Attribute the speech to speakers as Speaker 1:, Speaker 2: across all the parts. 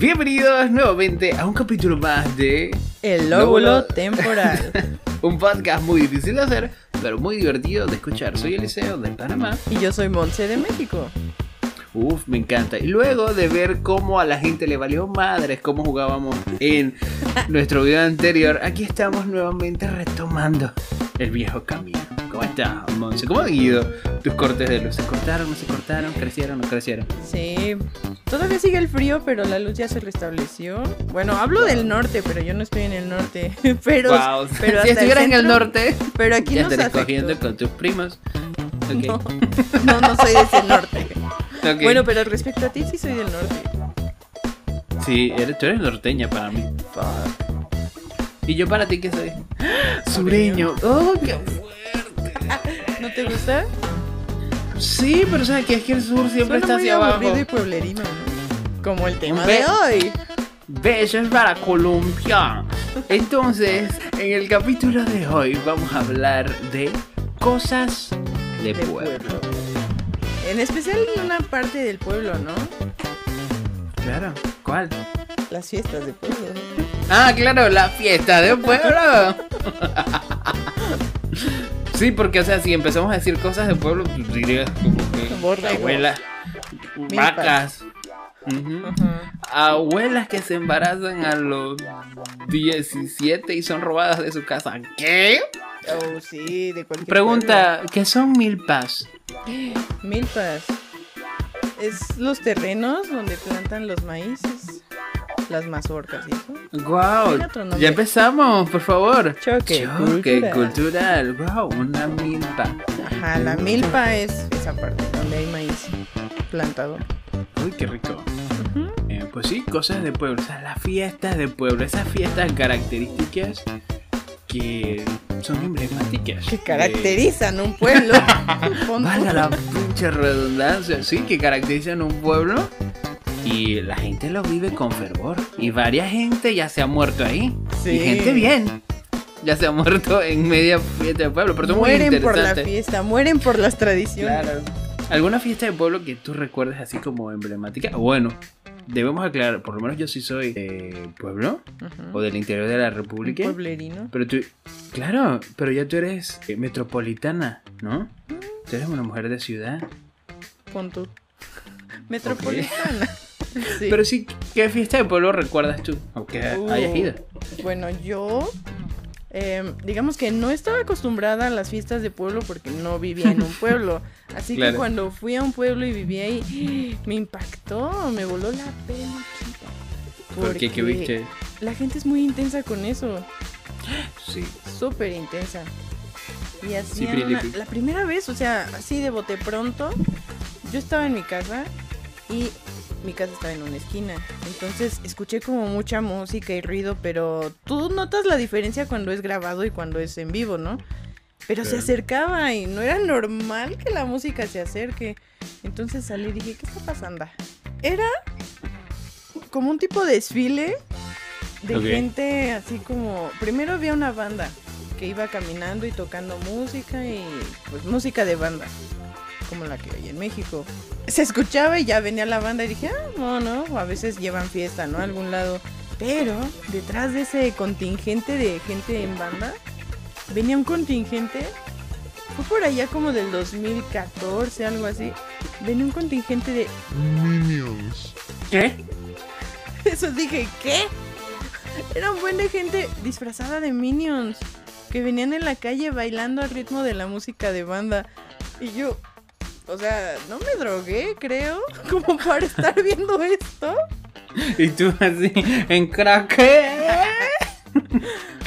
Speaker 1: Bienvenidos nuevamente a un capítulo más de
Speaker 2: El lóbulo temporal.
Speaker 1: un podcast muy difícil de hacer, pero muy divertido de escuchar. Soy Eliseo de Panamá.
Speaker 2: Y yo soy Monse de México.
Speaker 1: Uf, me encanta. Y luego de ver cómo a la gente le valió madres cómo jugábamos en nuestro video anterior, aquí estamos nuevamente retomando el viejo camino. ¿Cómo estás, Monse? ¿Cómo han ido tus cortes de luz? ¿Se cortaron, no se cortaron? ¿Crecieron, no crecieron?
Speaker 2: Sí. Todavía sigue el frío, pero la luz ya se restableció. Bueno, hablo del norte, pero yo no estoy en el norte. Pero,
Speaker 1: Wow.
Speaker 2: pero
Speaker 1: si
Speaker 2: hasta
Speaker 1: estuviera en el norte,
Speaker 2: Pero aquí
Speaker 1: ya
Speaker 2: nos afectó.
Speaker 1: cogiendo con tus primos.
Speaker 2: No, no, no soy de ese norte. Bueno, pero respecto a ti, sí soy del norte.
Speaker 1: Sí, eres, tú eres norteña para mí.
Speaker 2: Fuck.
Speaker 1: ¿Y yo para ti qué soy? Sureño. Oh, qué
Speaker 2: ¿No te gusta?
Speaker 1: Sí, pero sabes que es que el sur siempre
Speaker 2: Suena
Speaker 1: está
Speaker 2: muy
Speaker 1: hacia abajo.
Speaker 2: aburrido y pueblerino, ¿no? Como el tema
Speaker 1: Ve-
Speaker 2: de hoy.
Speaker 1: Besos para Colombia. Entonces, en el capítulo de hoy vamos a hablar de cosas de,
Speaker 2: De
Speaker 1: pueblo.
Speaker 2: pueblo. En especial en una parte del pueblo, ¿no?
Speaker 1: Claro. ¿Cuál?
Speaker 2: Las fiestas de pueblo.
Speaker 1: Ah, claro, la fiesta de pueblo. sí, porque, o sea, si empezamos a decir cosas de pueblo, pues dirías como que
Speaker 2: Borrego.
Speaker 1: abuelas, vacas.
Speaker 2: Ajá.
Speaker 1: Abuelas que se embarazan a los 17 y son robadas de su casa. ¿Qué?
Speaker 2: Oh, sí, de cualquier
Speaker 1: Pregunta, ¿qué son milpas?
Speaker 2: Milpas. Es los terrenos donde plantan los maíces, las mazorcas eso.
Speaker 1: Wow, ya empezamos, por favor.
Speaker 2: Choque
Speaker 1: Choque
Speaker 2: cultural.
Speaker 1: cultural. Wow, una milpa.
Speaker 2: Ajá, la milpa es esa parte donde hay maíz plantado.
Speaker 1: Uy, qué rico.
Speaker 2: Ujú.
Speaker 1: Eh, pues sí, cosas de pueblo, o sea, las fiestas de pueblo, esas fiestas características que son emblemáticas.
Speaker 2: Que caracterizan un pueblo.
Speaker 1: Valga la pinche redundancia, sí, que caracterizan un pueblo y la gente lo vive con fervor. Y varias gente ya se ha muerto ahí.
Speaker 2: Sí.
Speaker 1: Y gente bien. Ya se ha muerto en media fiesta de pueblo, pero son muy
Speaker 2: mueren por la fiesta, mueren por las tradiciones.
Speaker 1: Claro. ¿Alguna fiesta de pueblo que tú recuerdes así como emblemática? Bueno, debemos aclarar, por lo menos yo sí soy de pueblo o del interior de la
Speaker 2: Un
Speaker 1: República.
Speaker 2: pueblerino.
Speaker 1: Pero tú, claro, pero ya tú eres metropolitana, ¿no? Tú eres una mujer de ciudad.
Speaker 2: Pon tú. Metropolitana. Sí.
Speaker 1: Pero sí, ¿qué fiesta de pueblo recuerdas tú? Aunque
Speaker 2: Uh.
Speaker 1: hayas ido.
Speaker 2: Bueno, yo em, digamos que no estaba acostumbrada a las fiestas de pueblo porque no vivía en un pueblo. Así
Speaker 1: Claro.
Speaker 2: que cuando fui a un pueblo y viví ahí, me impactó, me voló la peluquita.
Speaker 1: ¿Por qué? ¿Qué viste?
Speaker 2: La gente es muy intensa con eso,
Speaker 1: Sí.
Speaker 2: súper intensa. Y así
Speaker 1: Prilipi.
Speaker 2: la primera vez, o sea, así de bote pronto, yo estaba en mi casa y mi casa estaba en una esquina. Entonces escuché como mucha música y ruido, pero tú notas la diferencia cuando es grabado y cuando es en vivo, ¿no? Pero se
Speaker 1: Claro.
Speaker 2: acercaba y no era normal que la música se acerque. Entonces salí y dije, ¿qué está pasando? Era como un tipo de desfile de
Speaker 1: Ok.
Speaker 2: gente así como... Primero había una banda que iba caminando y tocando música y pues música de banda, como la que hay en México. Se escuchaba y ya venía la banda y dije, ah, no, no, a veces llevan fiesta, ¿no? A algún lado. Pero detrás de ese contingente de gente en banda, venía un contingente, fue por allá como del 2014, algo así. Venía un contingente de...
Speaker 1: ¿Qué?
Speaker 2: Eso dije, ¿qué? Era un buen de gente disfrazada de minions que venían en la calle bailando al ritmo de la música de banda. Y yo, o sea, no me drogué, creo, como para estar viendo esto.
Speaker 1: Y tú así, en crack.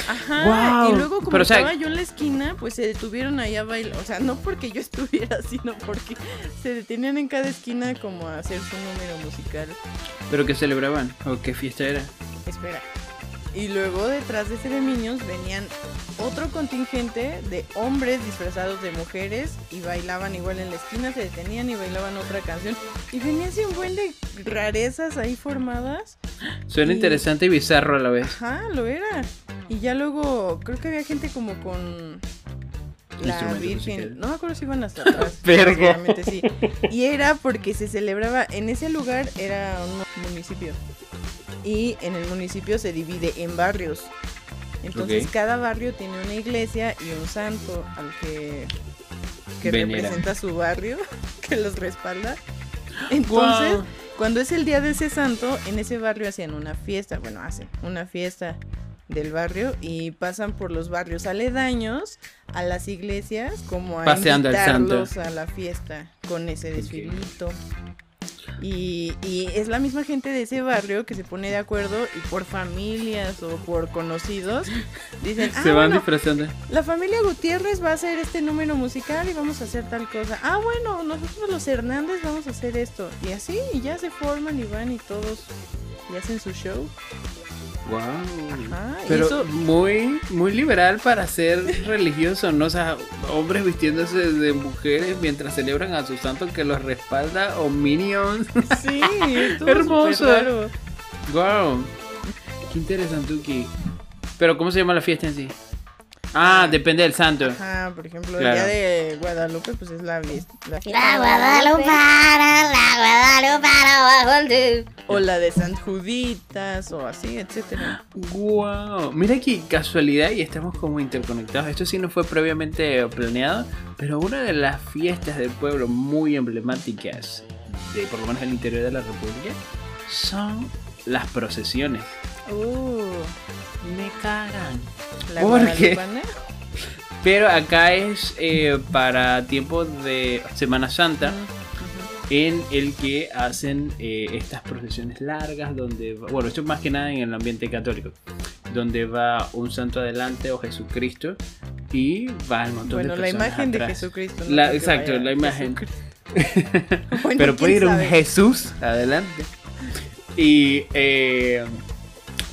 Speaker 2: Ajá. Y luego como
Speaker 1: pero, o sea-
Speaker 2: estaba yo en la esquina, pues se detuvieron ahí a bailar. O sea, no porque yo estuviera, sino porque se detenían en cada esquina como a hacer su número musical.
Speaker 1: ¿Pero qué celebraban? ¿O qué fiesta era?
Speaker 2: Espera. Y luego detrás de ese de Minions venían otro contingente de hombres disfrazados de mujeres y bailaban igual en la esquina, se detenían y bailaban otra canción. Y venía así un buen de rarezas ahí formadas.
Speaker 1: Suena
Speaker 2: Y-
Speaker 1: interesante y bizarro a la vez.
Speaker 2: Ajá, lo era. Y ya luego creo que había gente como con la Virgen. No me acuerdo si iban hasta atrás.
Speaker 1: Verga.
Speaker 2: Sí. Y era porque se celebraba en ese lugar, era un municipio. Y en el municipio se divide en barrios. Entonces
Speaker 1: Ok.
Speaker 2: cada barrio tiene una iglesia y un santo al que, que
Speaker 1: Venera.
Speaker 2: representa su barrio, que los respalda. Entonces,
Speaker 1: Guau.
Speaker 2: cuando es el día de ese santo, en ese barrio hacían una fiesta, bueno, hacen una fiesta del barrio y pasan por los barrios aledaños a las iglesias como a
Speaker 1: Paseando al santo.
Speaker 2: invitarlos a la fiesta con ese desfilito. Y, y es la misma gente de ese barrio que se pone de acuerdo y por familias o por conocidos dicen, ah,
Speaker 1: Se van
Speaker 2: bueno,
Speaker 1: disfrazando.
Speaker 2: la familia Gutiérrez va a hacer este número musical y vamos a hacer tal cosa. Ah, bueno, nosotros los Hernández vamos a hacer esto. Y así, y ya se forman y van y todos y hacen su show.
Speaker 1: Wow.
Speaker 2: Ajá,
Speaker 1: Pero
Speaker 2: eso-
Speaker 1: muy, muy liberal para ser religioso, ¿no? O sea, hombres vistiéndose de mujeres mientras celebran a su santo que los respalda o minions.
Speaker 2: Sí,
Speaker 1: Hermoso. wow. Qué interesante, Uki. Pero ¿cómo se llama la fiesta en sí? Ah, depende del santo.
Speaker 2: Ajá, por ejemplo,
Speaker 1: Claro.
Speaker 2: el día de Guadalupe, pues es la, vis- la
Speaker 3: La Guadalupana, la Guadalupana,
Speaker 2: O la de San Juditas, o así, etcétera.
Speaker 1: Wow, mira qué casualidad y estamos como interconectados. Esto sí no fue previamente planeado, pero una de las fiestas del pueblo muy emblemáticas de por lo menos el interior de la República son las procesiones.
Speaker 2: Uh,
Speaker 1: Me cagan.
Speaker 2: la
Speaker 1: ¿Por qué?
Speaker 2: Guadalupana.
Speaker 1: Pero acá es eh, para tiempo de Semana Santa. en el que hacen eh, estas procesiones largas donde va- bueno esto es más que nada en el ambiente católico donde va un santo adelante o Jesucristo y va el montón
Speaker 2: Bueno,
Speaker 1: de
Speaker 2: la
Speaker 1: personas
Speaker 2: imagen de. Jesucristo. no
Speaker 1: La-
Speaker 2: porque
Speaker 1: exacto,
Speaker 2: vaya
Speaker 1: la imagen.
Speaker 2: Bueno,
Speaker 1: pero puede ir un. Jesús adelante y eh,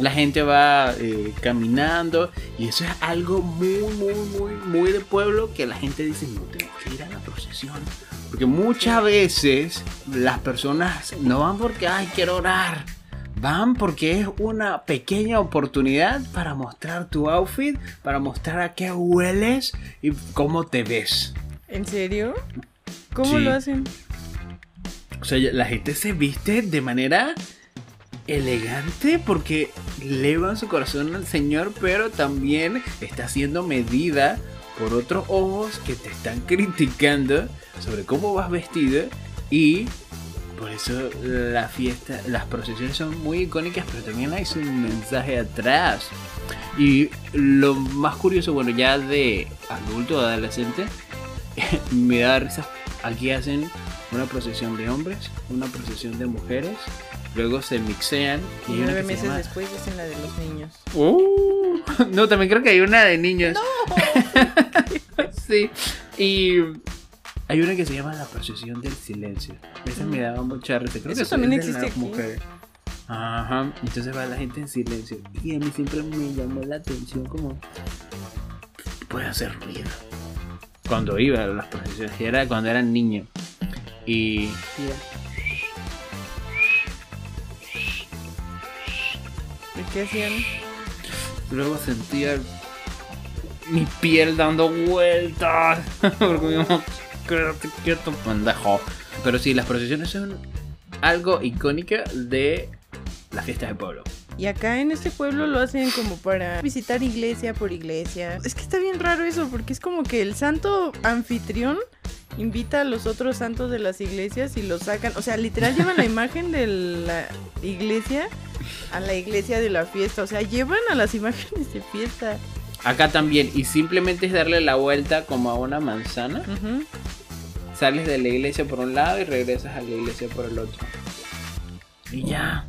Speaker 1: la gente va eh, caminando y eso es algo muy muy muy muy de pueblo que la gente dice no tengo que ir a la procesión porque muchas veces las personas no van porque ay quiero orar Van porque es una pequeña oportunidad para mostrar tu outfit, para mostrar a qué hueles y cómo te ves.
Speaker 2: ¿En serio? ¿Cómo
Speaker 1: Sí.
Speaker 2: lo hacen?
Speaker 1: O sea, la gente se viste de manera elegante porque elevan su corazón al Señor, pero también está siendo medida por otros ojos que te están criticando sobre cómo vas vestido y por eso la fiesta, las procesiones son muy icónicas, pero también hay un mensaje atrás. Y lo más curioso, bueno, ya de adulto adolescente, me da risa. Aquí hacen una procesión de hombres, una procesión de mujeres, luego se mixean
Speaker 2: Y
Speaker 1: y
Speaker 2: nueve
Speaker 1: que
Speaker 2: meses
Speaker 1: llama-
Speaker 2: después hacen la de los niños.
Speaker 1: Uh, no, también creo que hay una de niños. sí. Y hay una que se llama la procesión del silencio. Esa me daba mucha risa. Creo
Speaker 2: Eso
Speaker 1: que
Speaker 2: también existe aquí.
Speaker 1: mujeres. Ajá. Entonces va la gente en silencio. Y a mí siempre me llamó la atención como puede hacer ruido. Cuando iba a las procesiones, era cuando era niño. Y
Speaker 2: qué hacían?
Speaker 1: Luego sentía mi piel dando vueltas. Porque yo, quédate quieto, pendejo. Pero sí, las procesiones son algo icónica de las fiestas de pueblo.
Speaker 2: Y acá en este pueblo lo hacen como para visitar iglesia por iglesia. Es que está bien raro eso, porque es como que el santo anfitrión invita a los otros santos de las iglesias y los sacan. O sea, literal llevan la imagen de la iglesia a la iglesia de la fiesta. O sea, llevan a las imágenes de fiesta.
Speaker 1: Acá también, y simplemente es darle la vuelta como a una manzana. Sales de la iglesia por un lado y regresas a la iglesia por el otro. Y ya.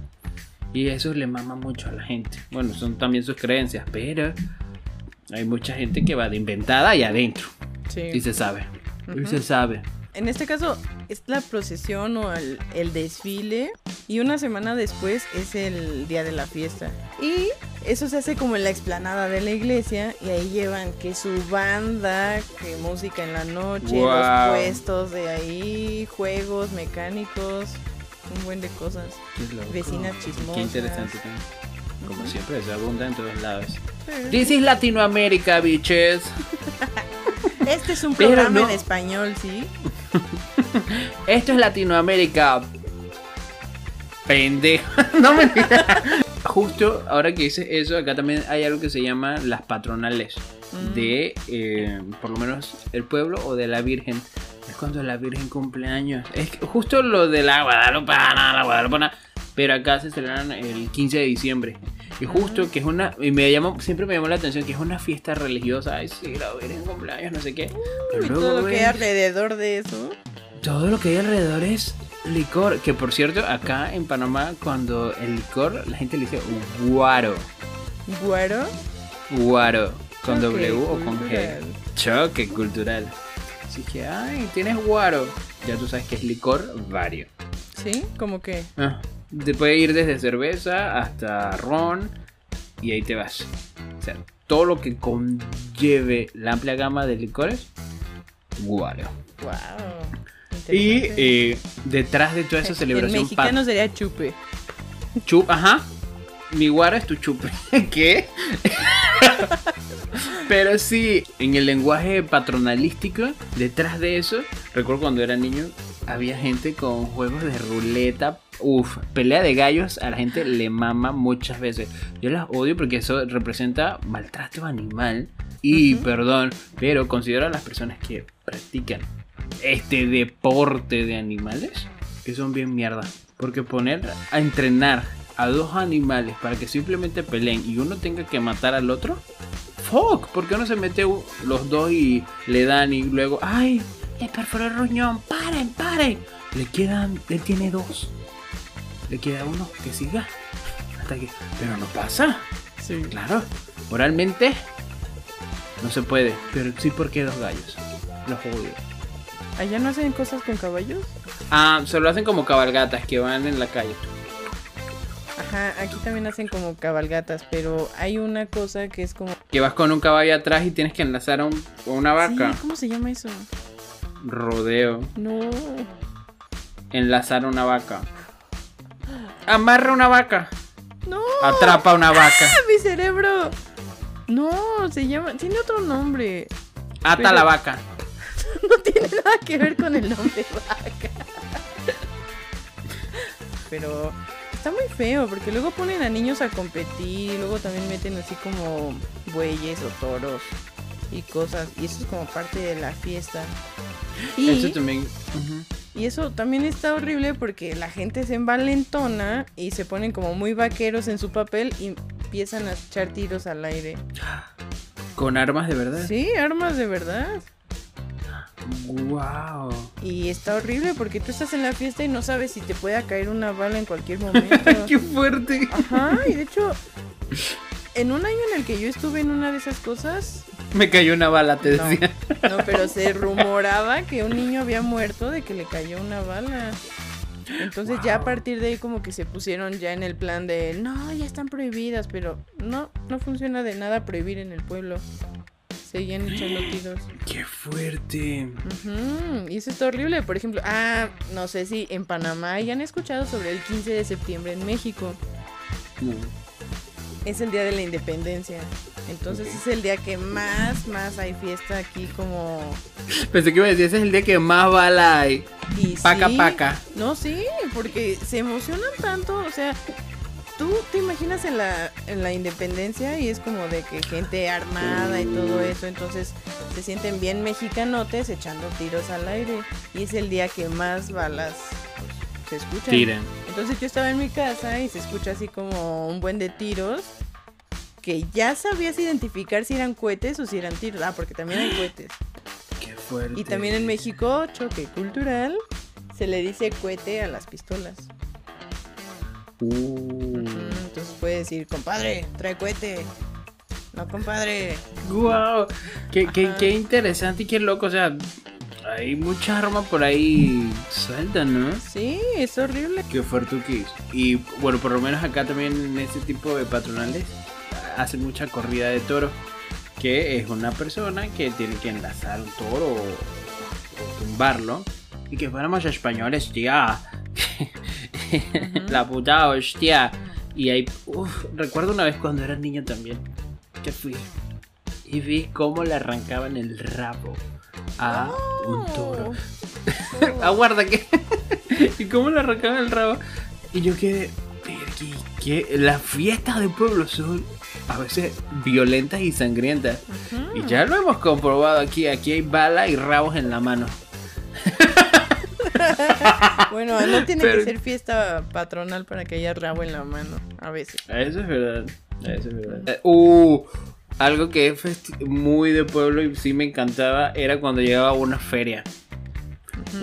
Speaker 1: Y eso le mama mucho a la gente. Bueno, son también sus creencias, pero hay mucha gente que va de inventada y adentro.
Speaker 2: Sí.
Speaker 1: Y se sabe. Y se sabe.
Speaker 2: En este caso es la procesión o el, el desfile y una semana después es el día de la fiesta. Y eso se hace como en la explanada de la iglesia y ahí llevan que su banda, que música en la noche,
Speaker 1: Wow.
Speaker 2: los puestos de ahí, juegos mecánicos, un buen de cosas. Vecinas chismosas.
Speaker 1: Qué interesante también. Como siempre, se abunda en todos lados.
Speaker 2: Sí.
Speaker 1: This is Latinoamérica, bitches.
Speaker 2: Este es un programa
Speaker 1: no-
Speaker 2: en español, ¿sí?
Speaker 1: Esto es Latinoamérica. Pendejo. no me justo ahora que dices eso, acá también hay algo que se llama las patronales
Speaker 2: Mm.
Speaker 1: de eh, por lo menos el pueblo o de la Virgen. Es cuando la Virgen cumple años. Es que justo lo de la Guadalupana, la Guadalupana. Pero acá se celebran el 15 de diciembre. Y justo que es una. Y me llamó, siempre me llamó la atención que es una fiesta religiosa. Ay, sí, la Virgen cumple años, no sé qué. Pero luego
Speaker 2: todo lo que hay alrededor de eso.
Speaker 1: todo lo que hay alrededor es licor. Que por cierto, acá en Panamá, cuando el licor, la gente le dice guaro.
Speaker 2: Guaro.
Speaker 1: Guaro. Con
Speaker 2: Choque
Speaker 1: W o con G. Choque cultural. Así que, ay, tienes guaro. Ya tú sabes que es licor vario.
Speaker 2: ¿Sí? Como que.
Speaker 1: Ah, te puede ir desde cerveza hasta ron y ahí te vas. O sea, todo lo que conlleve la amplia gama de licores, guaro.
Speaker 2: Wow.
Speaker 1: Y eh, detrás de toda esa celebración
Speaker 2: mexicano sería chupe.
Speaker 1: Chup, ajá. Mi guaro es tu chupe. ¿Qué? Pero sí, en el lenguaje patronalístico, detrás de eso, recuerdo cuando era niño, había gente con juegos de ruleta. Uf, pelea de gallos a la gente le mama muchas veces. Yo las odio porque eso representa maltrato animal. Y perdón, pero considero a las personas que practican este deporte de animales que son bien mierda. Porque poner a entrenar a dos animales para que simplemente peleen y uno tenga que matar al otro, fuck, ¿por qué no se mete los dos y le dan y luego, ay, le perforó el ruñón, paren, paren? Le quedan, él tiene dos. Le queda uno que siga. Hasta que, pero no pasa.
Speaker 2: Sí.
Speaker 1: Claro, moralmente no se puede, pero sí porque dos gallos. Los odio.
Speaker 2: ¿Allá no hacen cosas con caballos?
Speaker 1: Ah, se lo hacen como cabalgatas que van en la calle.
Speaker 2: Ajá, aquí también hacen como cabalgatas, pero hay una cosa que es como...
Speaker 1: Que vas con un caballo atrás y tienes que enlazar a, un- a una vaca.
Speaker 2: Sí, ¿Cómo se llama eso?
Speaker 1: Rodeo.
Speaker 2: No.
Speaker 1: Enlazar una vaca. Amarra una vaca.
Speaker 2: No.
Speaker 1: Atrapa una vaca.
Speaker 2: ¡Ah, mi cerebro! No, se llama... Tiene otro nombre.
Speaker 1: Ata
Speaker 2: Pero-
Speaker 1: la vaca.
Speaker 2: No tiene nada que ver con el nombre vaca. Pero está muy feo porque luego ponen a niños a competir y luego también meten así como bueyes o toros y cosas. Y eso es como parte de la fiesta. Y
Speaker 1: Eso también.
Speaker 2: y eso también está horrible porque la gente se envalentona y se ponen como muy vaqueros en su papel y empiezan a echar tiros al aire.
Speaker 1: Con armas de verdad.
Speaker 2: Sí, armas de verdad.
Speaker 1: Wow.
Speaker 2: Y está horrible porque tú estás en la fiesta y no sabes si te puede caer una bala en cualquier momento.
Speaker 1: Qué fuerte.
Speaker 2: Ajá, y de hecho, en un año en el que yo estuve en una de esas cosas,
Speaker 1: Me cayó una bala, te
Speaker 2: No.
Speaker 1: decía.
Speaker 2: no, pero se rumoraba que un niño había muerto de que le cayó una bala. Entonces ya a partir de ahí como que se pusieron ya en el plan de, no, ya están prohibidas, pero no, no funciona de nada prohibir en el pueblo. Seguían echando tiros.
Speaker 1: Qué fuerte.
Speaker 2: Ujú, Y eso está horrible. Por ejemplo, ah, no sé si en Panamá ya han escuchado sobre el 15 de septiembre en México. Es el día de la independencia. Entonces es el día que más, más hay fiesta aquí como...
Speaker 1: Pensé que iba a decir, ese es el día que más bala hay.
Speaker 2: Y
Speaker 1: Paca,
Speaker 2: sí,
Speaker 1: paca.
Speaker 2: No, sí, porque se emocionan tanto. O sea, tú te imaginas en la, en la independencia y es como de que gente armada y todo eso. Entonces se sienten bien mexicanotes echando tiros al aire. Y es el día que más balas pues, se escuchan.
Speaker 1: Tiren.
Speaker 2: Entonces yo estaba en mi casa y se escucha así como un buen de tiros. Que ya sabías identificar si eran cohetes o si eran tiros. Ah, porque también hay cohetes.
Speaker 1: Qué fuerte.
Speaker 2: Y también en México, choque cultural, se le dice cohete a las pistolas.
Speaker 1: Uh.
Speaker 2: Entonces puede decir, compadre, trae cohete. No, compadre.
Speaker 1: Wow, qué, qué,
Speaker 2: Ajá.
Speaker 1: qué interesante y qué loco. O sea, hay mucha arma por ahí suelta, ¿no?
Speaker 2: Sí, es horrible.
Speaker 1: Qué fuerte Y bueno, por lo menos acá también en este tipo de patronales hacen mucha corrida de toro. Que es una persona que tiene que enlazar un toro o, o tumbarlo. Y que fuéramos españoles, tía. La puta hostia. Y ahí, uf, recuerdo una vez cuando era niño también. Que fui. Y vi cómo le arrancaban el rabo a un toro. Aguarda que. y cómo le arrancaban el rabo. Y yo quedé. "Vergui, que las fiestas de pueblo son a veces violentas y sangrientas. Y ya lo hemos comprobado aquí. Aquí hay bala y rabos en la mano.
Speaker 2: Bueno, no tiene
Speaker 1: Pero-
Speaker 2: que ser fiesta patronal para que haya rabo en la mano. A veces.
Speaker 1: Eso es verdad. Eso es verdad. Eh, uh, algo que es festi- muy de pueblo y sí me encantaba era cuando llegaba una feria.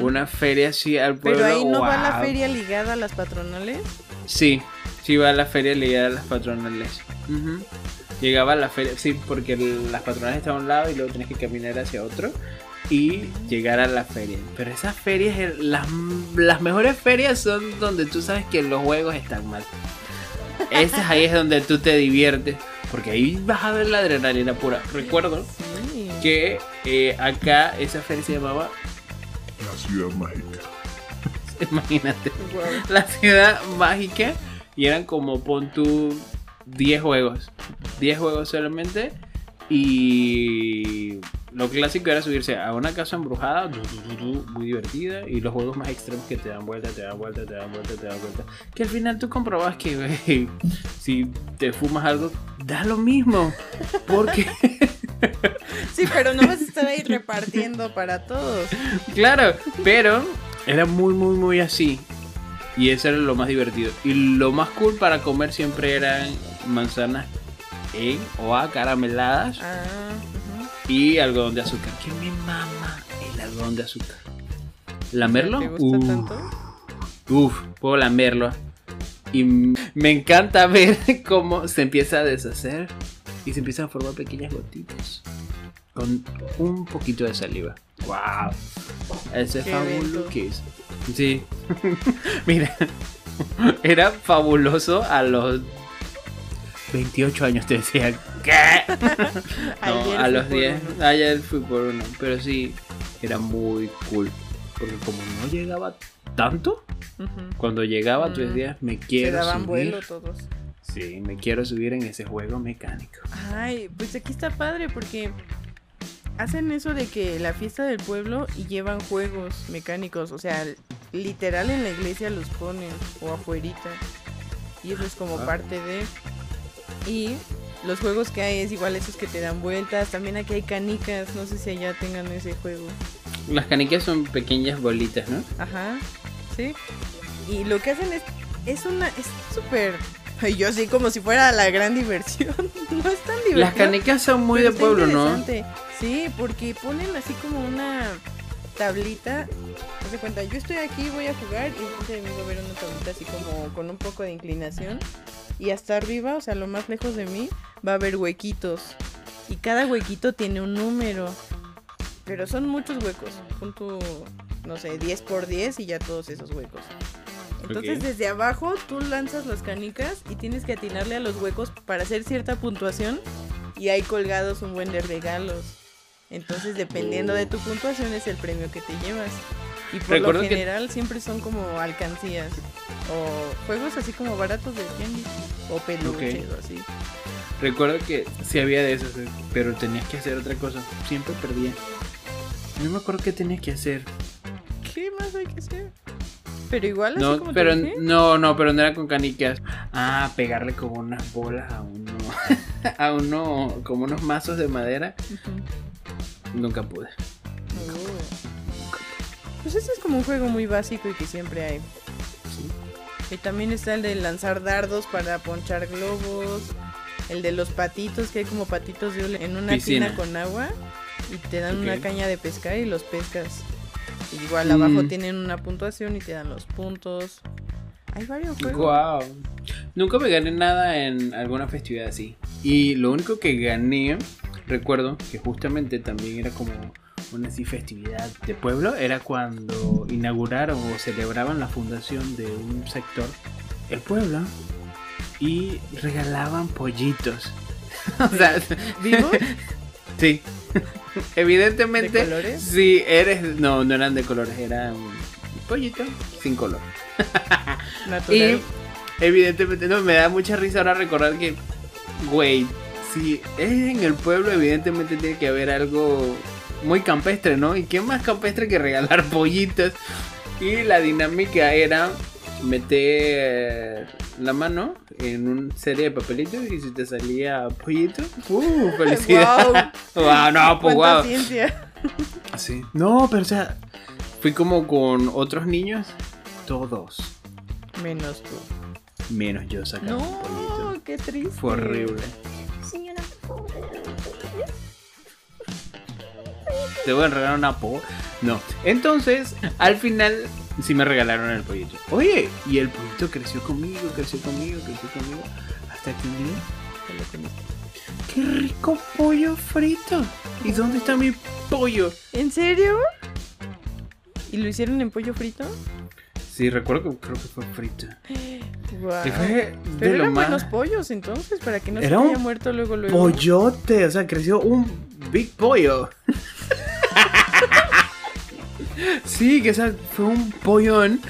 Speaker 1: Una feria así al pueblo.
Speaker 2: Pero ahí no va la
Speaker 1: wow.
Speaker 2: feria ligada a las patronales.
Speaker 1: Sí, sí va a la feria ligada a las patronales. Llegaba a la feria, sí, porque el- las patronales estaban a un lado y luego tenés que caminar hacia otro y llegar a la feria. Pero esas ferias, er- las, las mejores ferias son donde tú sabes que los juegos están mal. Esas ahí es donde tú te diviertes, porque ahí vas a ver la adrenalina pura. Recuerdo
Speaker 2: Sí.
Speaker 1: que eh, acá esa feria se llamaba,
Speaker 4: La ciudad mágica.
Speaker 1: imagínate, la ciudad mágica y eran como pon tú 10 juegos. 10 juegos solamente y lo clásico era subirse a una casa embrujada, muy divertida y los juegos más extremos que te dan vuelta, te dan vuelta, te dan vuelta, te dan vuelta. Que al final tú comprobas que güey, si te fumas algo da lo mismo. Porque
Speaker 2: Sí, pero no vas a estar ahí repartiendo para todos.
Speaker 1: Claro, pero era muy, muy, muy así. Y eso era lo más divertido. Y lo más cool para comer siempre eran manzanas en o a carameladas
Speaker 2: Ah, ujú.
Speaker 1: Y algodón de azúcar. ¿Qué me mama el algodón de azúcar? ¿Lamerlo?
Speaker 2: ¿Te gusta
Speaker 1: Uf,
Speaker 2: tanto?
Speaker 1: Uf, puedo lamerlo. Y me encanta ver cómo se empieza a deshacer y se empiezan a formar pequeñas gotitas con un poquito de saliva. ¡Wow! Ese fabuloso que es. Sí. Mira, era fabuloso a los 28 años te decían. ¿Qué? No, a los
Speaker 2: por
Speaker 1: 10.
Speaker 2: uno.
Speaker 1: Ayer fui por uno. Pero sí, era muy cool. Porque como no llegaba tanto, cuando llegaba tú
Speaker 2: Mm.
Speaker 1: decías, me
Speaker 2: Se
Speaker 1: quiero
Speaker 2: daban
Speaker 1: subir.
Speaker 2: vuelo todos.
Speaker 1: Sí, me quiero subir en ese juego mecánico.
Speaker 2: Ay, pues aquí está padre porque hacen eso de que la fiesta del pueblo y llevan juegos mecánicos, o sea, literal en la iglesia los ponen o afuerita. Y eso es como
Speaker 1: Ah.
Speaker 2: parte de y los juegos que hay es igual esos que te dan vueltas, también aquí hay canicas, no sé si allá tengan ese juego.
Speaker 1: Las canicas son pequeñas bolitas, ¿no?
Speaker 2: Ajá, sí. Y lo que hacen es, es una, es súper, yo así como si fuera la gran diversión, no es tan divertido.
Speaker 1: Las canicas son muy de pueblo, ¿no?
Speaker 2: Sí, porque ponen así como una tablita, haz de cuenta, yo estoy aquí, voy a jugar y enfrente de mí va a haber una tablita así como con un poco de inclinación y hasta arriba, o sea, lo más lejos de mí, va a haber huequitos y cada huequito tiene un número. Pero son muchos huecos. Punto, no sé, 10 por 10 y ya todos esos huecos. Entonces desde abajo tú lanzas las canicas y tienes que atinarle a los huecos para hacer cierta puntuación y hay colgados un buen de regalos. Entonces dependiendo de tu puntuación es el premio que te llevas. Y por lo
Speaker 1: que-
Speaker 2: general siempre son como alcancías o juegos así como baratos de tianguis o peluches o así.
Speaker 1: Recuerdo que sí había de esos, pero tenías que hacer otra cosa. Siempre perdía. No me acuerdo qué tenías que hacer.
Speaker 2: ¿Qué más hay que hacer? Pero igual así
Speaker 1: No,
Speaker 2: te
Speaker 1: pero
Speaker 2: dije.
Speaker 1: no, no, pero no era con canicas. Ah, pegarle como unas bolas a uno, a uno, como unos mazos de madera.
Speaker 2: Ujú.
Speaker 1: Nunca pude.
Speaker 2: Pues ese es como un juego muy básico y que siempre hay. Y también está el de lanzar dardos para ponchar globos. El de los patitos, que hay como patitos de en una
Speaker 1: Piscina.
Speaker 2: tina con agua. Y te dan una caña de pescar y los pescas. Igual
Speaker 1: Mm.
Speaker 2: abajo tienen una puntuación y te dan los puntos. Hay varios juegos.
Speaker 1: Wow. Nunca me gané nada en alguna festividad así. Y lo único que gané, recuerdo que justamente también era como una así festividad de pueblo, era cuando inauguraron o celebraban la fundación de un sector, el pueblo, y regalaban pollitos. o sea,
Speaker 2: ¿Vivos?
Speaker 1: sí. Evidentemente,
Speaker 2: ¿De colores?
Speaker 1: si eres. No, no eran de colores, eran pollito sin color. Y
Speaker 2: Natural.
Speaker 1: evidentemente, no, me da mucha risa ahora recordar que, güey, si es en el pueblo, evidentemente tiene que haber algo muy campestre, ¿no? ¿Y qué más campestre que regalar pollitos? Y la dinámica era meter la mano en una serie de papelitos y si te salía pollito, ¡uh! ¡Felicidad! ¡Wow! no, pues wow.
Speaker 2: ciencia.
Speaker 1: Sí. No, pero o sea, fui como con otros niños, todos,
Speaker 2: Menos tú.
Speaker 1: menos yo sacando un
Speaker 2: No,
Speaker 1: pollito.
Speaker 2: qué triste.
Speaker 1: Fue horrible. Te voy a regalar una po. No. Entonces, al final, sí me regalaron el pollito. Oye, y el pollito creció conmigo, creció conmigo, creció conmigo. Hasta que un. ¡Qué rico pollo frito! ¿Y dónde está mi pollo?
Speaker 2: ¿En serio? ¿Y lo hicieron en pollo frito?
Speaker 1: Sí, recuerdo que creo que fue frito. Fue de
Speaker 2: Pero eran buenos pollos entonces, para que no se
Speaker 1: Era
Speaker 2: haya muerto luego luego.
Speaker 1: Pollote, o sea, creció un big pollo. Sí, que esa fue un pollón.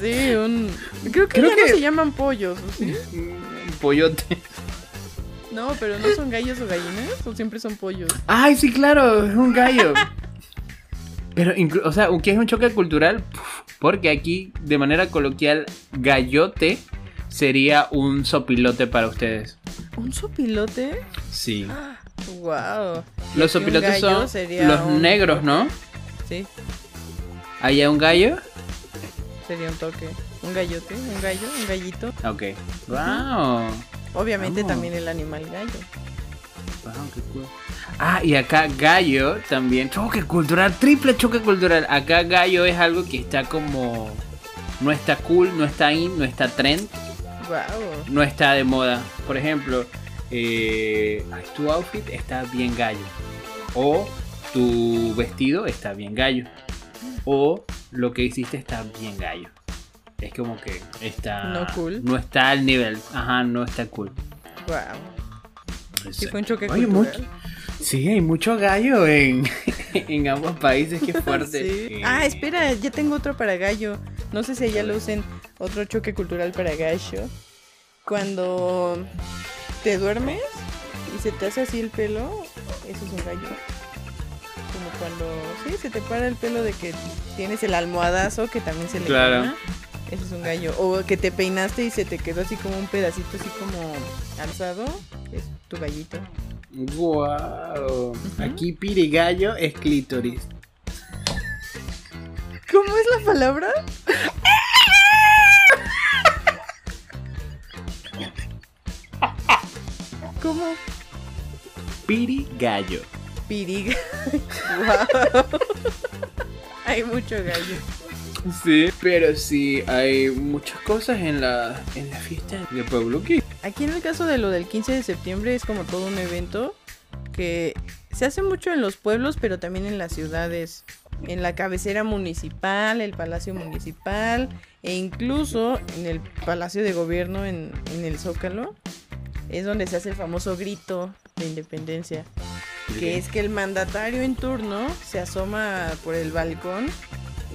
Speaker 2: Sí, un... Creo que
Speaker 1: Creo
Speaker 2: ya
Speaker 1: que-
Speaker 2: no se llaman pollos, ¿o sí?
Speaker 1: Un pollote.
Speaker 2: No, pero no son gallos o gallinas, o siempre son pollos.
Speaker 1: Ay, sí, claro, es un gallo. Pero, o sea, ¿qué es un choque cultural? Porque aquí, de manera coloquial, gallote sería un sopilote para ustedes.
Speaker 2: ¿Un sopilote?
Speaker 1: Sí.
Speaker 2: Wow.
Speaker 1: Los sopilotes son los
Speaker 2: un...
Speaker 1: negros, ¿no?
Speaker 2: Sí,
Speaker 1: Allá un gallo.
Speaker 2: sería un toque. Un gallote, un gallo, un gallito.
Speaker 1: Ok. Wow.
Speaker 2: Obviamente
Speaker 1: Vamos.
Speaker 2: también el animal gallo.
Speaker 1: Wow, qué cool. Ah, y acá gallo también. Choque cultural, triple choque cultural. Acá gallo es algo que está como. No está cool, no está in, no está trend,
Speaker 2: Wow.
Speaker 1: no está de moda. Por ejemplo, eh, tu outfit está bien gallo. O tu vestido está bien gallo. O lo que hiciste está bien gallo. Es como que está.
Speaker 2: No cool.
Speaker 1: No está al nivel. Ajá, no está cool.
Speaker 2: Wow. Sí, fue un choque
Speaker 1: Oye,
Speaker 2: cultural.
Speaker 1: mucho- Sí, hay mucho gallo en, en ambos países, qué fuerte.
Speaker 2: Sí.
Speaker 1: Eh,
Speaker 2: Ah, espera, ya tengo otro para gallo. No sé si allá lo usen otro choque cultural para gallo. Cuando te duermes y se te hace así el pelo, eso es un gallo. Como cuando, sí, se te para el pelo de que tienes el almohadazo que también se le
Speaker 1: Claro.
Speaker 2: Eso es un gallo. O que te peinaste y se te quedó así como un pedacito así como alzado. Es tu gallito.
Speaker 1: Guau. Aquí pirigallo es clítoris.
Speaker 2: ¿Cómo es la palabra? ¿Cómo?
Speaker 1: Pirigallo.
Speaker 2: Piriga. Wow. Hay mucho gallo.
Speaker 1: Sí, pero sí, hay muchas cosas en la, en la fiesta de pueblo aquí.
Speaker 2: Aquí en el caso de lo del 15 de septiembre es como todo un evento que se hace mucho en los pueblos, pero también en las ciudades. En la cabecera municipal, el palacio municipal e incluso en el palacio de gobierno en, en el Zócalo. Es donde se hace el famoso grito de independencia. Que es que el mandatario en turno se asoma por el balcón